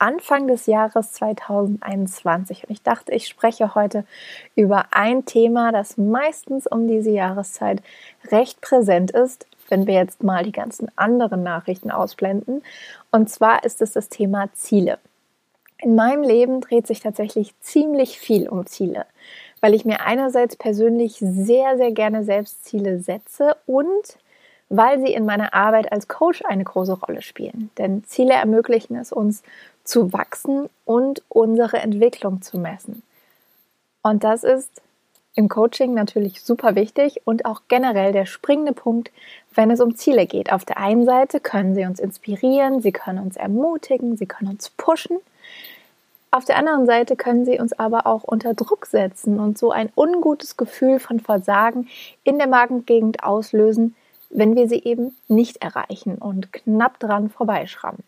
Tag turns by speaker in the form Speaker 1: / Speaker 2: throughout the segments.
Speaker 1: Anfang des Jahres 2021 und ich dachte, ich spreche heute über ein Thema, das meistens um diese Jahreszeit recht präsent ist, wenn wir jetzt mal die ganzen anderen Nachrichten ausblenden. Und zwar ist es das Thema Ziele. In meinem Leben dreht sich tatsächlich ziemlich viel um Ziele, weil ich mir einerseits persönlich sehr, sehr gerne selbst Ziele setze und weil sie in meiner Arbeit als Coach eine große Rolle spielen. Denn Ziele ermöglichen es uns zu wachsen und unsere Entwicklung zu messen. Und das ist im Coaching natürlich super wichtig und auch generell der springende Punkt, wenn es um Ziele geht. Auf der einen Seite können sie uns inspirieren, sie können uns ermutigen, sie können uns pushen. Auf der anderen Seite können sie uns aber auch unter Druck setzen und so ein ungutes Gefühl von Versagen in der Magengegend auslösen, wenn wir sie eben nicht erreichen und knapp dran vorbeischrammen.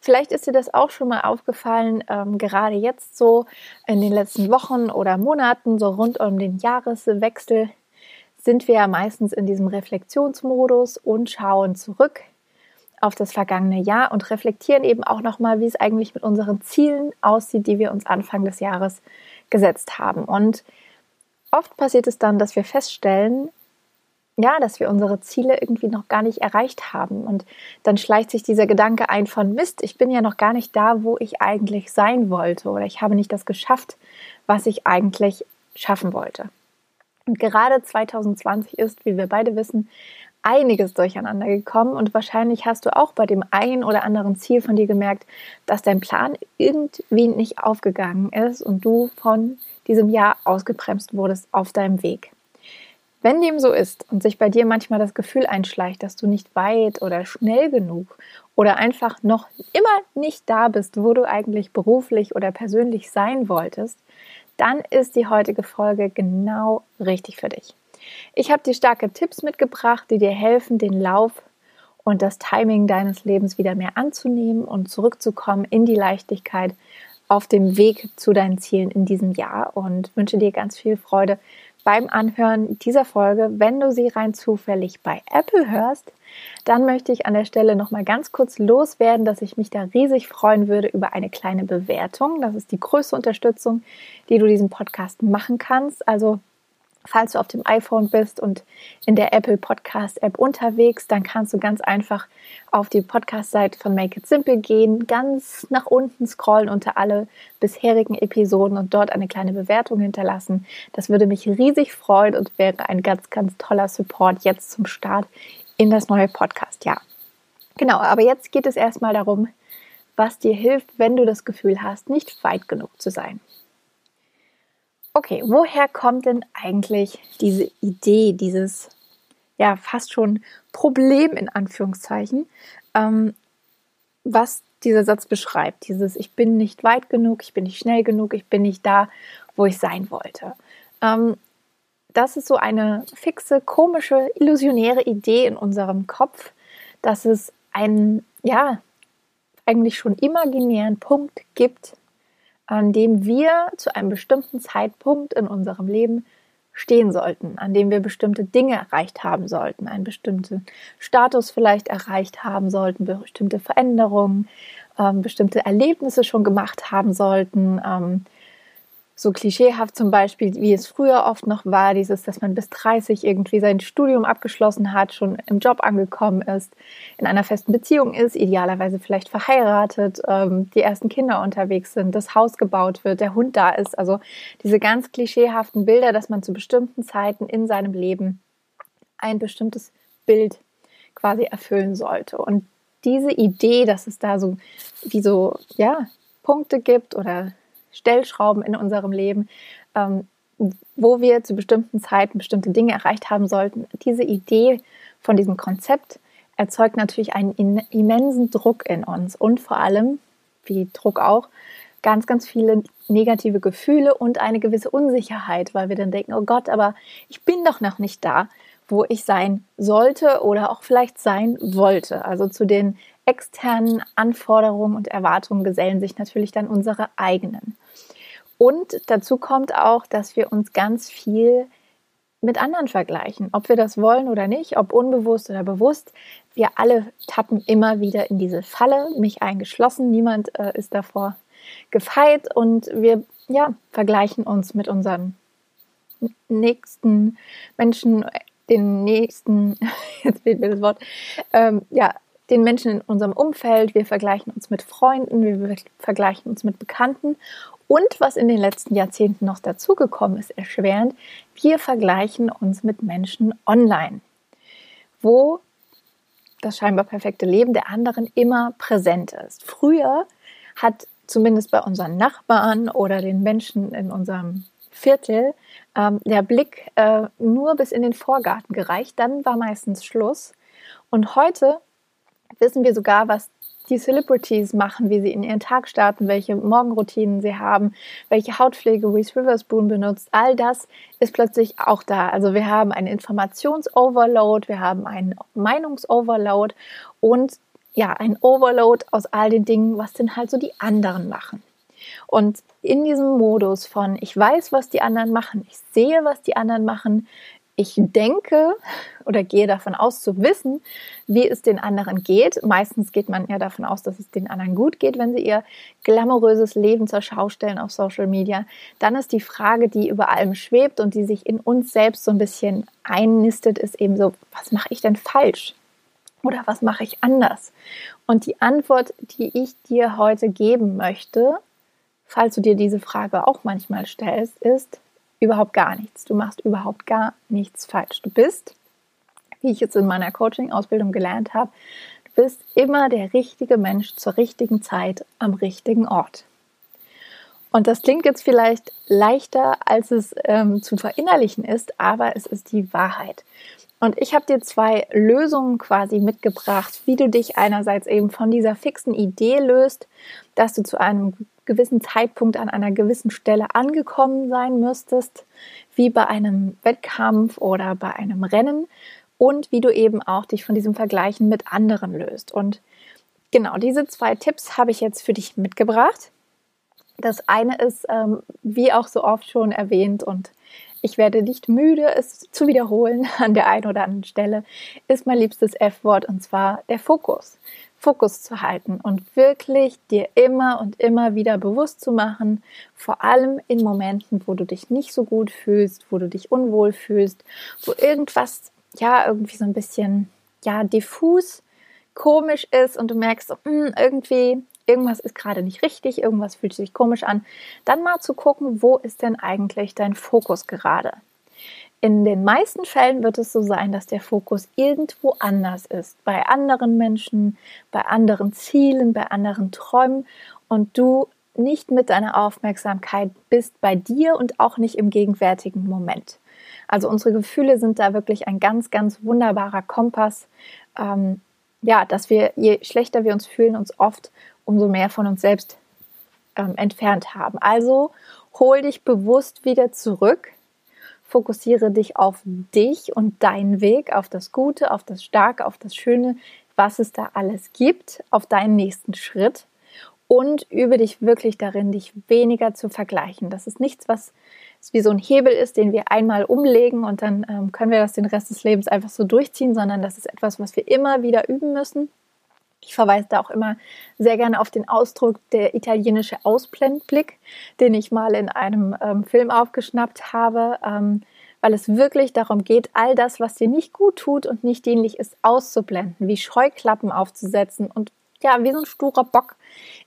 Speaker 1: Vielleicht ist dir das auch schon mal aufgefallen, ähm, gerade jetzt so in den letzten Wochen oder Monaten, so rund um den Jahreswechsel, sind wir ja meistens in diesem Reflexionsmodus und schauen zurück auf das vergangene Jahr und reflektieren eben auch nochmal, wie es eigentlich mit unseren Zielen aussieht, die wir uns Anfang des Jahres gesetzt haben. Und oft passiert es dann, dass wir feststellen, ja, dass wir unsere Ziele irgendwie noch gar nicht erreicht haben. Und dann schleicht sich dieser Gedanke ein von Mist, ich bin ja noch gar nicht da, wo ich eigentlich sein wollte oder ich habe nicht das geschafft, was ich eigentlich schaffen wollte. Und gerade 2020 ist, wie wir beide wissen, einiges durcheinander gekommen und wahrscheinlich hast du auch bei dem einen oder anderen Ziel von dir gemerkt, dass dein Plan irgendwie nicht aufgegangen ist und du von diesem Jahr ausgebremst wurdest auf deinem Weg. Wenn dem so ist und sich bei dir manchmal das Gefühl einschleicht, dass du nicht weit oder schnell genug oder einfach noch immer nicht da bist, wo du eigentlich beruflich oder persönlich sein wolltest, dann ist die heutige Folge genau richtig für dich. Ich habe dir starke Tipps mitgebracht, die dir helfen, den Lauf und das Timing deines Lebens wieder mehr anzunehmen und zurückzukommen in die Leichtigkeit auf dem Weg zu deinen Zielen in diesem Jahr und wünsche dir ganz viel Freude beim Anhören dieser Folge. Wenn du sie rein zufällig bei Apple hörst, dann möchte ich an der Stelle noch mal ganz kurz loswerden, dass ich mich da riesig freuen würde über eine kleine Bewertung. Das ist die größte Unterstützung, die du diesem Podcast machen kannst. Also Falls du auf dem iPhone bist und in der Apple Podcast App unterwegs, dann kannst du ganz einfach auf die Podcast-Seite von Make It Simple gehen, ganz nach unten scrollen unter alle bisherigen Episoden und dort eine kleine Bewertung hinterlassen. Das würde mich riesig freuen und wäre ein ganz, ganz toller Support jetzt zum Start in das neue Podcast. Ja, genau. Aber jetzt geht es erstmal darum, was dir hilft, wenn du das Gefühl hast, nicht weit genug zu sein. Okay, woher kommt denn eigentlich diese Idee, dieses ja fast schon Problem in Anführungszeichen, ähm, was dieser Satz beschreibt? Dieses Ich bin nicht weit genug, ich bin nicht schnell genug, ich bin nicht da, wo ich sein wollte. Ähm, das ist so eine fixe, komische, illusionäre Idee in unserem Kopf, dass es einen, ja, eigentlich schon imaginären Punkt gibt, an dem wir zu einem bestimmten Zeitpunkt in unserem Leben stehen sollten, an dem wir bestimmte Dinge erreicht haben sollten, einen bestimmten Status vielleicht erreicht haben sollten, bestimmte Veränderungen, ähm, bestimmte Erlebnisse schon gemacht haben sollten, ähm, so klischeehaft zum Beispiel, wie es früher oft noch war, dieses, dass man bis 30 irgendwie sein Studium abgeschlossen hat, schon im Job angekommen ist, in einer festen Beziehung ist, idealerweise vielleicht verheiratet, ähm, die ersten Kinder unterwegs sind, das Haus gebaut wird, der Hund da ist. Also diese ganz klischeehaften Bilder, dass man zu bestimmten Zeiten in seinem Leben ein bestimmtes Bild quasi erfüllen sollte. Und diese Idee, dass es da so wie so, ja, Punkte gibt oder Stellschrauben in unserem Leben, ähm, wo wir zu bestimmten Zeiten bestimmte Dinge erreicht haben sollten. Diese Idee von diesem Konzept erzeugt natürlich einen immensen Druck in uns und vor allem, wie Druck auch, ganz, ganz viele negative Gefühle und eine gewisse Unsicherheit, weil wir dann denken, oh Gott, aber ich bin doch noch nicht da, wo ich sein sollte oder auch vielleicht sein wollte. Also zu den externen Anforderungen und Erwartungen gesellen sich natürlich dann unsere eigenen. Und dazu kommt auch, dass wir uns ganz viel mit anderen vergleichen, ob wir das wollen oder nicht, ob unbewusst oder bewusst. Wir alle tappen immer wieder in diese Falle, mich eingeschlossen. Niemand äh, ist davor gefeit und wir ja, vergleichen uns mit unseren nächsten Menschen, den nächsten, jetzt fehlt mir das Wort, ähm, ja, den Menschen in unserem Umfeld, wir vergleichen uns mit Freunden, wir vergleichen uns mit Bekannten und was in den letzten Jahrzehnten noch dazugekommen ist, erschwerend, wir vergleichen uns mit Menschen online, wo das scheinbar perfekte Leben der anderen immer präsent ist. Früher hat zumindest bei unseren Nachbarn oder den Menschen in unserem Viertel ähm, der Blick äh, nur bis in den Vorgarten gereicht. Dann war meistens Schluss. Und heute wissen wir sogar, was die Celebrities machen, wie sie in ihren Tag starten, welche Morgenroutinen sie haben, welche Hautpflege Reese Witherspoon benutzt. All das ist plötzlich auch da. Also wir haben einen Informationsoverload, wir haben einen Meinungsoverload und ja, ein Overload aus all den Dingen, was denn halt so die anderen machen. Und in diesem Modus von, ich weiß, was die anderen machen, ich sehe, was die anderen machen, ich denke oder gehe davon aus zu wissen, wie es den anderen geht. Meistens geht man ja davon aus, dass es den anderen gut geht, wenn sie ihr glamouröses Leben zur Schau stellen auf Social Media. Dann ist die Frage, die über allem schwebt und die sich in uns selbst so ein bisschen einnistet, ist eben so, was mache ich denn falsch? Oder was mache ich anders? Und die Antwort, die ich dir heute geben möchte, falls du dir diese Frage auch manchmal stellst, ist, überhaupt gar nichts. Du machst überhaupt gar nichts falsch. Du bist, wie ich jetzt in meiner Coaching-Ausbildung gelernt habe, du bist immer der richtige Mensch zur richtigen Zeit am richtigen Ort. Und das klingt jetzt vielleicht leichter, als es ähm, zu verinnerlichen ist, aber es ist die Wahrheit. Und ich habe dir zwei Lösungen quasi mitgebracht, wie du dich einerseits eben von dieser fixen Idee löst, dass du zu einem gewissen Zeitpunkt an einer gewissen Stelle angekommen sein müsstest, wie bei einem Wettkampf oder bei einem Rennen und wie du eben auch dich von diesem Vergleichen mit anderen löst. Und genau diese zwei Tipps habe ich jetzt für dich mitgebracht. Das eine ist, ähm, wie auch so oft schon erwähnt und ich werde nicht müde, es zu wiederholen an der einen oder anderen Stelle, ist mein liebstes F-Wort und zwar der Fokus. Fokus zu halten und wirklich dir immer und immer wieder bewusst zu machen, vor allem in Momenten, wo du dich nicht so gut fühlst, wo du dich unwohl fühlst, wo irgendwas ja irgendwie so ein bisschen ja diffus komisch ist und du merkst, mh, hm, irgendwie irgendwas ist gerade nicht richtig, irgendwas fühlt sich komisch an, dann mal zu gucken, wo ist denn eigentlich dein Fokus gerade? In den meisten Fällen wird es so sein, dass der Fokus irgendwo anders ist. Bei anderen Menschen, bei anderen Zielen, bei anderen Träumen und du nicht mit deiner Aufmerksamkeit bist bei dir und auch nicht im gegenwärtigen Moment. Also unsere Gefühle sind da wirklich ein ganz, ganz wunderbarer Kompass. Ähm, ja, dass wir, je schlechter wir uns fühlen, uns oft umso mehr von uns selbst ähm, entfernt haben. Also hol dich bewusst wieder zurück Fokussiere dich auf dich und deinen Weg, auf das Gute, auf das Starke, auf das Schöne, was es da alles gibt, auf deinen nächsten Schritt und übe dich wirklich darin, dich weniger zu vergleichen. Das ist nichts, was wie so ein Hebel ist, den wir einmal umlegen und dann ähm, können wir das den Rest des Lebens einfach so durchziehen, sondern das ist etwas, was wir immer wieder üben müssen. Ich verweise da auch immer sehr gerne auf den Ausdruck der italienische Ausblendblick, den ich mal in einem ähm, Film aufgeschnappt habe, ähm, weil es wirklich darum geht, all das, was dir nicht gut tut und nicht dienlich ist, auszublenden, wie Scheuklappen aufzusetzen und ja, wie so ein sturer Bock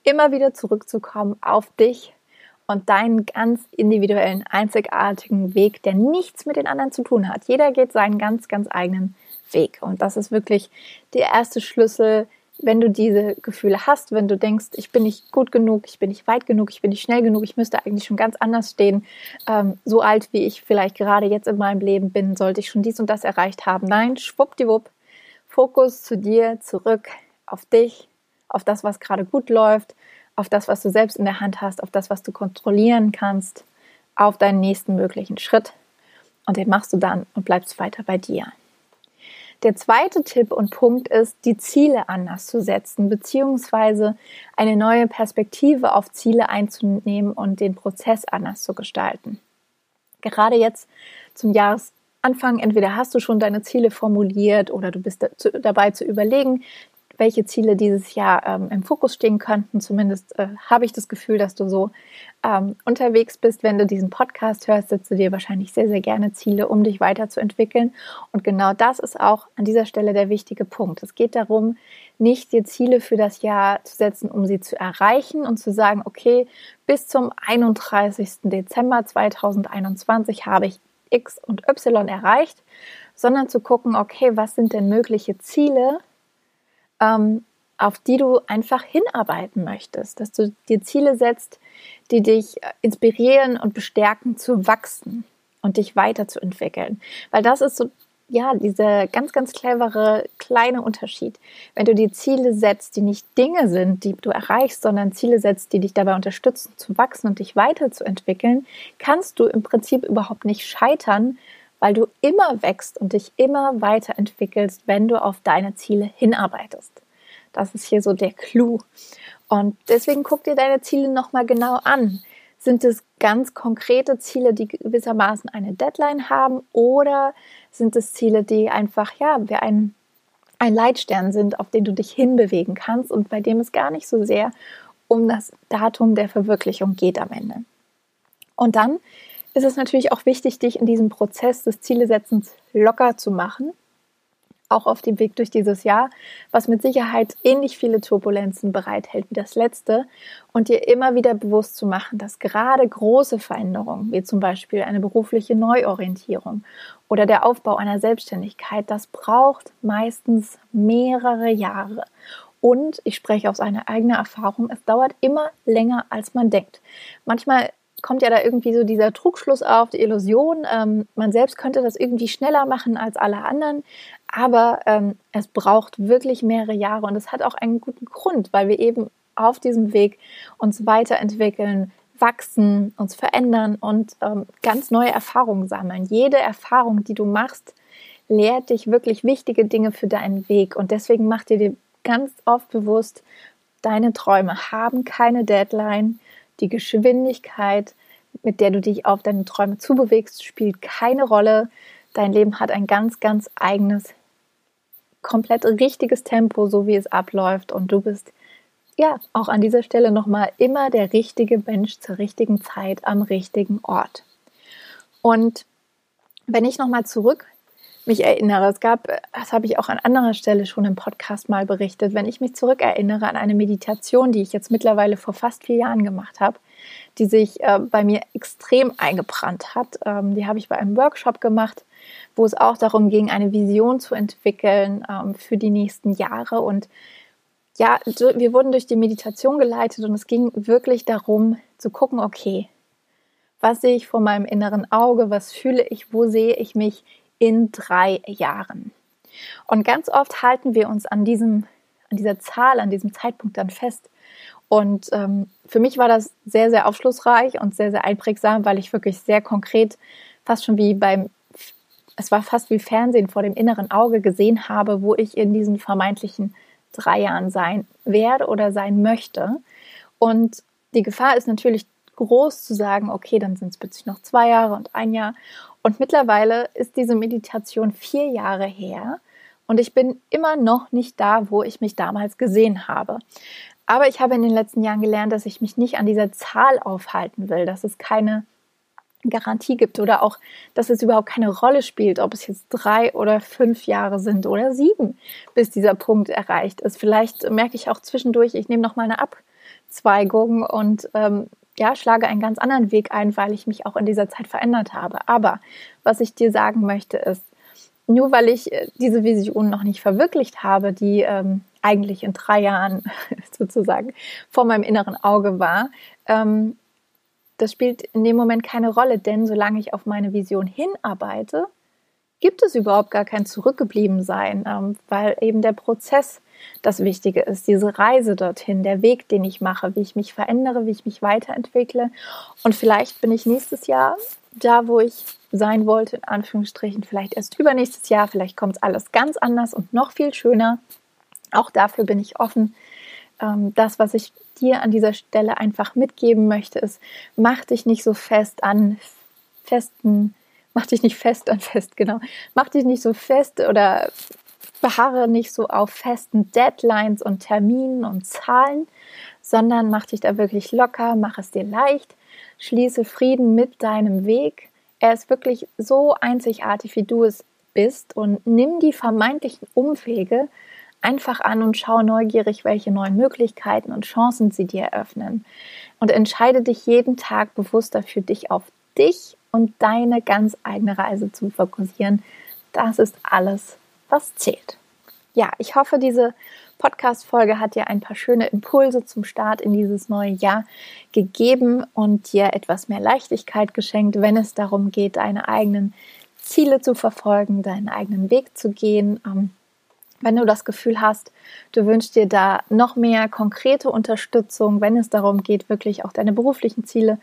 Speaker 1: immer wieder zurückzukommen auf dich und deinen ganz individuellen, einzigartigen Weg, der nichts mit den anderen zu tun hat. Jeder geht seinen ganz, ganz eigenen Weg. Und das ist wirklich der erste Schlüssel, wenn du diese Gefühle hast, wenn du denkst, ich bin nicht gut genug, ich bin nicht weit genug, ich bin nicht schnell genug, ich müsste eigentlich schon ganz anders stehen, ähm, so alt wie ich vielleicht gerade jetzt in meinem Leben bin, sollte ich schon dies und das erreicht haben. Nein, schwuppdiwupp, Fokus zu dir, zurück auf dich, auf das, was gerade gut läuft, auf das, was du selbst in der Hand hast, auf das, was du kontrollieren kannst, auf deinen nächsten möglichen Schritt. Und den machst du dann und bleibst weiter bei dir. Der zweite Tipp und Punkt ist, die Ziele anders zu setzen, beziehungsweise eine neue Perspektive auf Ziele einzunehmen und den Prozess anders zu gestalten. Gerade jetzt zum Jahresanfang, entweder hast du schon deine Ziele formuliert oder du bist dabei zu überlegen, welche Ziele dieses Jahr ähm, im Fokus stehen könnten. Zumindest äh, habe ich das Gefühl, dass du so ähm, unterwegs bist. Wenn du diesen Podcast hörst, setzt du dir wahrscheinlich sehr, sehr gerne Ziele, um dich weiterzuentwickeln. Und genau das ist auch an dieser Stelle der wichtige Punkt. Es geht darum, nicht dir Ziele für das Jahr zu setzen, um sie zu erreichen und zu sagen, okay, bis zum 31. Dezember 2021 habe ich X und Y erreicht, sondern zu gucken, okay, was sind denn mögliche Ziele, ähm, auf die du einfach hinarbeiten möchtest, dass du dir Ziele setzt, die dich äh, inspirieren und bestärken zu wachsen und dich weiterzuentwickeln. Weil das ist so, ja, dieser ganz, ganz clevere kleine Unterschied. Wenn du dir Ziele setzt, die nicht Dinge sind, die du erreichst, sondern Ziele setzt, die dich dabei unterstützen, zu wachsen und dich weiterzuentwickeln, kannst du im Prinzip überhaupt nicht scheitern, weil du immer wächst und dich immer weiterentwickelst, wenn du auf deine Ziele hinarbeitest. Das ist hier so der Clou. Und deswegen guck dir deine Ziele nochmal genau an. Sind es ganz konkrete Ziele, die gewissermaßen eine Deadline haben oder sind es Ziele, die einfach, ja, wie ein, ein Leitstern sind, auf den du dich hinbewegen kannst und bei dem es gar nicht so sehr um das Datum der Verwirklichung geht am Ende. Und dann ist es natürlich auch wichtig, dich in diesem Prozess des Zielesetzens locker zu machen, auch auf dem Weg durch dieses Jahr, was mit Sicherheit ähnlich viele Turbulenzen bereithält wie das letzte und dir immer wieder bewusst zu machen, dass gerade große Veränderungen, wie zum Beispiel eine berufliche Neuorientierung oder der Aufbau einer Selbstständigkeit, das braucht meistens mehrere Jahre. Und ich spreche aus einer eigenen Erfahrung, es dauert immer länger, als man denkt. Manchmal kommt ja da irgendwie so dieser Trugschluss auf, die Illusion, ähm, man selbst könnte das irgendwie schneller machen als alle anderen, aber ähm, es braucht wirklich mehrere Jahre und es hat auch einen guten Grund, weil wir eben auf diesem Weg uns weiterentwickeln, wachsen, uns verändern und ähm, ganz neue Erfahrungen sammeln. Jede Erfahrung, die du machst, lehrt dich wirklich wichtige Dinge für deinen Weg und deswegen mach dir dir ganz oft bewusst, deine Träume haben keine Deadline die Geschwindigkeit, mit der du dich auf deine Träume zubewegst, spielt keine Rolle. Dein Leben hat ein ganz, ganz eigenes, komplett richtiges Tempo, so wie es abläuft. Und du bist ja auch an dieser Stelle nochmal immer der richtige Mensch zur richtigen Zeit am richtigen Ort. Und wenn ich nochmal zurück mich erinnere. Es gab, das habe ich auch an anderer Stelle schon im Podcast mal berichtet, wenn ich mich zurückerinnere an eine Meditation, die ich jetzt mittlerweile vor fast vier Jahren gemacht habe, die sich äh, bei mir extrem eingebrannt hat. Ähm, die habe ich bei einem Workshop gemacht, wo es auch darum ging, eine Vision zu entwickeln ähm, für die nächsten Jahre. Und ja, wir wurden durch die Meditation geleitet und es ging wirklich darum zu gucken, okay, was sehe ich vor meinem inneren Auge, was fühle ich, wo sehe ich mich in drei Jahren. Und ganz oft halten wir uns an diesem, an dieser Zahl, an diesem Zeitpunkt dann fest. Und ähm, für mich war das sehr, sehr aufschlussreich und sehr, sehr einprägsam, weil ich wirklich sehr konkret, fast schon wie beim, es war fast wie Fernsehen vor dem inneren Auge gesehen habe, wo ich in diesen vermeintlichen drei Jahren sein werde oder sein möchte. Und die Gefahr ist natürlich groß zu sagen, okay, dann sind es plötzlich noch zwei Jahre und ein Jahr. Und mittlerweile ist diese Meditation vier Jahre her und ich bin immer noch nicht da, wo ich mich damals gesehen habe. Aber ich habe in den letzten Jahren gelernt, dass ich mich nicht an dieser Zahl aufhalten will, dass es keine Garantie gibt oder auch, dass es überhaupt keine Rolle spielt, ob es jetzt drei oder fünf Jahre sind oder sieben, bis dieser Punkt erreicht ist. Vielleicht merke ich auch zwischendurch, ich nehme noch mal eine Abzweigung und ähm, ja, schlage einen ganz anderen Weg ein, weil ich mich auch in dieser Zeit verändert habe. Aber was ich dir sagen möchte ist, nur weil ich äh, diese Vision noch nicht verwirklicht habe, die ähm, eigentlich in drei Jahren sozusagen vor meinem inneren Auge war, ähm, das spielt in dem Moment keine Rolle, denn solange ich auf meine Vision hinarbeite, gibt es überhaupt gar kein Zurückgebliebensein, ähm, weil eben der Prozess das Wichtige ist. Diese Reise dorthin, der Weg, den ich mache, wie ich mich verändere, wie ich mich weiterentwickle. Und vielleicht bin ich nächstes Jahr da, wo ich sein wollte, in Anführungsstrichen, vielleicht erst übernächstes Jahr, vielleicht kommt es alles ganz anders und noch viel schöner. Auch dafür bin ich offen. Ähm, das, was ich dir an dieser Stelle einfach mitgeben möchte, ist, mach dich nicht so fest an festen, mach dich nicht fest an fest, genau, mach dich nicht so fest oder beharre nicht so auf festen Deadlines und Terminen und Zahlen, sondern mach dich da wirklich locker, mach es dir leicht, schließe Frieden mit deinem Weg. Er ist wirklich so einzigartig, wie du es bist und nimm die vermeintlichen Umwege einfach an und schau neugierig, welche neuen Möglichkeiten und Chancen sie dir eröffnen. Und entscheide dich jeden Tag bewusster für dich auf dich und deine ganz eigene Reise zu fokussieren. Das ist alles, was zählt. Ja, ich hoffe, diese Podcast-Folge hat dir ein paar schöne Impulse zum Start in dieses neue Jahr gegeben und dir etwas mehr Leichtigkeit geschenkt, wenn es darum geht, deine eigenen Ziele zu verfolgen, deinen eigenen Weg zu gehen. Ähm, wenn du das Gefühl hast, du wünschst dir da noch mehr konkrete Unterstützung, wenn es darum geht, wirklich auch deine beruflichen Ziele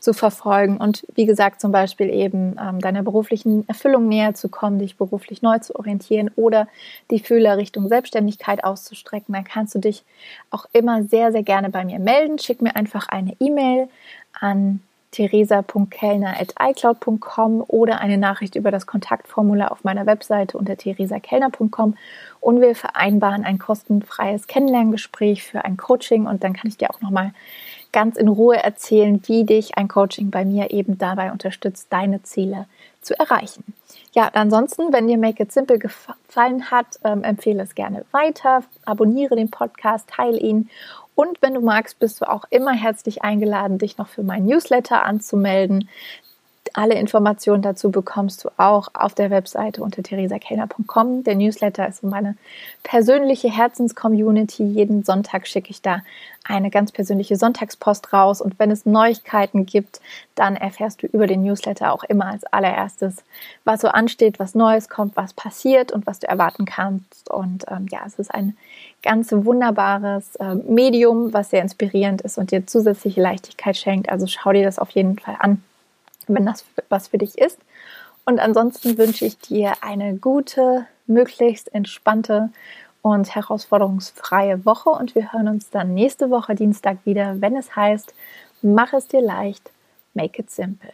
Speaker 1: zu verfolgen und wie gesagt zum Beispiel eben ähm, deiner beruflichen Erfüllung näher zu kommen, dich beruflich neu zu orientieren oder die Fühler Richtung Selbstständigkeit auszustrecken, dann kannst du dich auch immer sehr, sehr gerne bei mir melden. Schick mir einfach eine E-Mail an theresa.kellner.icloud.com oder eine Nachricht über das Kontaktformular auf meiner Webseite unter theresakellner.com und wir vereinbaren ein kostenfreies Kennenlerngespräch für ein Coaching und dann kann ich dir auch nochmal ganz in Ruhe erzählen, wie dich ein Coaching bei mir eben dabei unterstützt, deine Ziele zu erreichen. Ja, ansonsten, wenn dir Make It Simple gefallen hat, ähm, empfehle es gerne weiter, abonniere den Podcast, teile ihn und wenn du magst, bist du auch immer herzlich eingeladen, dich noch für mein Newsletter anzumelden. Alle Informationen dazu bekommst du auch auf der Webseite unter theresakellner.com. Der Newsletter ist meine persönliche Herzenscommunity. Jeden Sonntag schicke ich da eine ganz persönliche Sonntagspost raus. Und wenn es Neuigkeiten gibt, dann erfährst du über den Newsletter auch immer als allererstes, was so ansteht, was Neues kommt, was passiert und was du erwarten kannst. Und ähm, ja, es ist ein ganz wunderbares äh, Medium, was sehr inspirierend ist und dir zusätzliche Leichtigkeit schenkt. Also schau dir das auf jeden Fall an wenn das was für dich ist. Und ansonsten wünsche ich dir eine gute, möglichst entspannte und herausforderungsfreie Woche und wir hören uns dann nächste Woche Dienstag wieder, wenn es heißt, mach es dir leicht, make it simple.